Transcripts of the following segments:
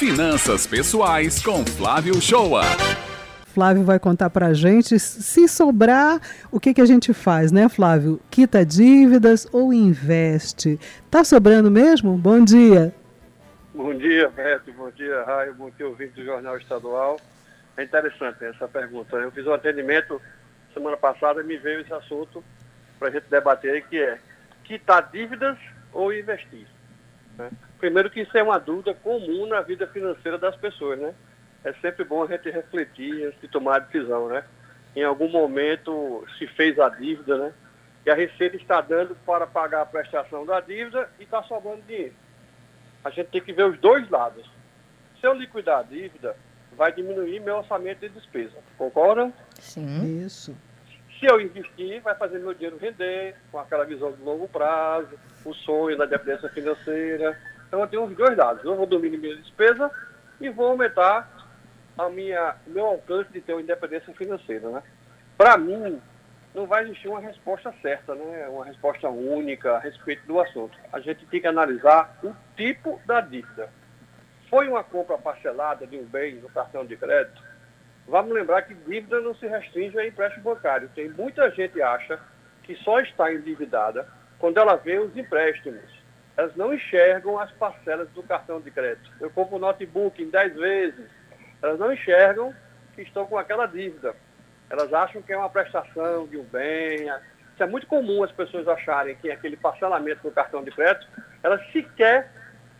Finanças Pessoais com Flávio Shoa. Flávio vai contar para a gente. Se sobrar, o que, que a gente faz, né, Flávio? Quita dívidas ou investe? Tá sobrando mesmo? Bom dia. Bom dia, Beto. Bom dia, Raio. Bom dia, ouvinte do Jornal Estadual. É interessante essa pergunta. Eu fiz um atendimento semana passada e me veio esse assunto para a gente debater, que é quitar dívidas ou investir. Né? Primeiro que isso é uma dúvida comum na vida financeira das pessoas, né? É sempre bom a gente refletir antes de tomar a decisão, né? Em algum momento se fez a dívida, né? E a Receita está dando para pagar a prestação da dívida e está sobrando dinheiro. A gente tem que ver os dois lados. Se eu liquidar a dívida, vai diminuir meu orçamento de despesa. Concordam? Sim. Isso. Se eu investir, vai fazer meu dinheiro render, com aquela visão de longo prazo, o sonho da dependência financeira. Então eu tenho os dois lados. Eu vou diminuir minha despesa e vou aumentar a minha, o meu alcance de ter uma independência financeira. Né? Para mim, não vai existir uma resposta certa, né? uma resposta única a respeito do assunto. A gente tem que analisar o tipo da dívida. Foi uma compra parcelada de um bem no cartão de crédito? Vamos lembrar que dívida não se restringe a empréstimo bancário. Tem muita gente acha que só está endividada quando ela vê os empréstimos. Elas não enxergam as parcelas do cartão de crédito. Eu compro um notebook em 10 vezes. Elas não enxergam que estão com aquela dívida. Elas acham que é uma prestação de um bem. Isso é muito comum as pessoas acharem que aquele parcelamento do cartão de crédito, elas sequer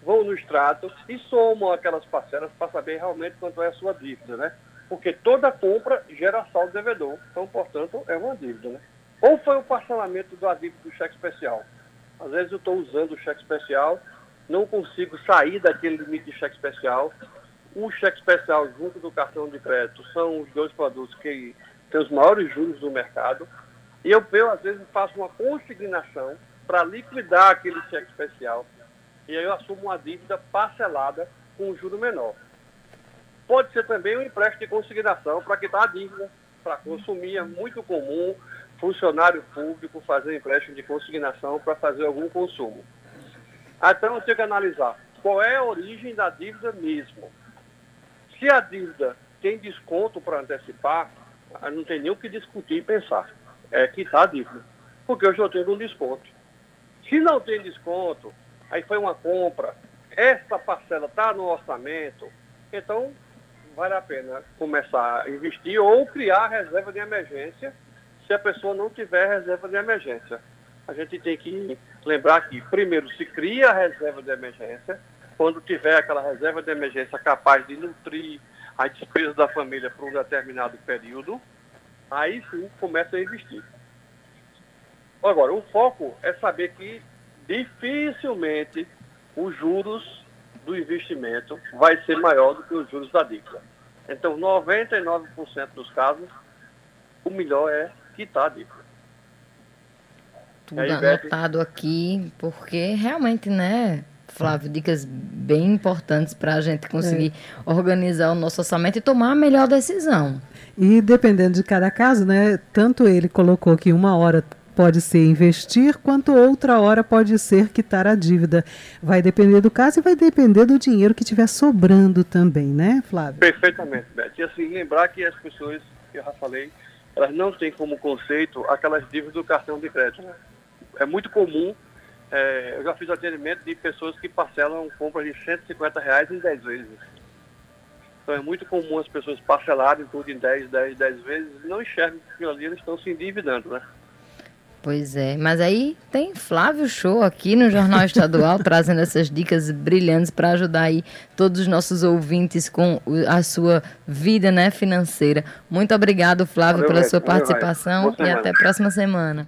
vão no extrato e somam aquelas parcelas para saber realmente quanto é a sua dívida, né? porque toda compra gera saldo devedor. Então, portanto, é uma dívida. Né? Ou foi o parcelamento da dívida do cheque especial. Às vezes eu estou usando o cheque especial, não consigo sair daquele limite de cheque especial. O cheque especial junto do cartão de crédito são os dois produtos que têm os maiores juros do mercado. E eu, eu às vezes, faço uma consignação para liquidar aquele cheque especial. E aí eu assumo uma dívida parcelada com um juro menor. Pode ser também um empréstimo de consignação para quitar a dívida, para consumir. É muito comum funcionário público fazer empréstimo de consignação para fazer algum consumo. Então eu tenho que analisar qual é a origem da dívida mesmo. Se a dívida tem desconto para antecipar, não tem nem o que discutir e pensar. É quitar a dívida. Porque eu já tenho um desconto. Se não tem desconto, aí foi uma compra, essa parcela está no orçamento, então vale a pena começar a investir ou criar reserva de emergência se a pessoa não tiver reserva de emergência. A gente tem que lembrar que, primeiro, se cria a reserva de emergência, quando tiver aquela reserva de emergência capaz de nutrir as despesas da família por um determinado período, aí sim começa a investir. Agora, o foco é saber que dificilmente os juros do investimento vai ser maior do que os juros da dívida. Então, 99% dos casos, o melhor é quitar a dívida. Tudo Aí, anotado aqui, porque realmente, né, Flávio, dicas bem importantes para a gente conseguir é. organizar o nosso orçamento e tomar a melhor decisão. E dependendo de cada caso, né, tanto ele colocou que uma hora pode ser investir, quanto outra hora pode ser quitar a dívida. Vai depender do caso e vai depender do dinheiro que estiver sobrando também, né, Flávio? Perfeitamente, Beth. E assim, lembrar que as pessoas, que eu já falei, elas não têm como conceito aquelas dívidas do cartão de crédito. É muito comum, é, eu já fiz atendimento de pessoas que parcelam compras de 150 reais em 10 vezes. Então é muito comum as pessoas parcelarem tudo em 10, 10, 10 vezes e não enxergam que ali eles estão se endividando, né? Pois é, mas aí tem Flávio Show aqui no Jornal Estadual trazendo essas dicas brilhantes para ajudar aí todos os nossos ouvintes com a sua vida né, financeira. Muito obrigado, Flávio, Valeu, pela sua participação e até a próxima semana.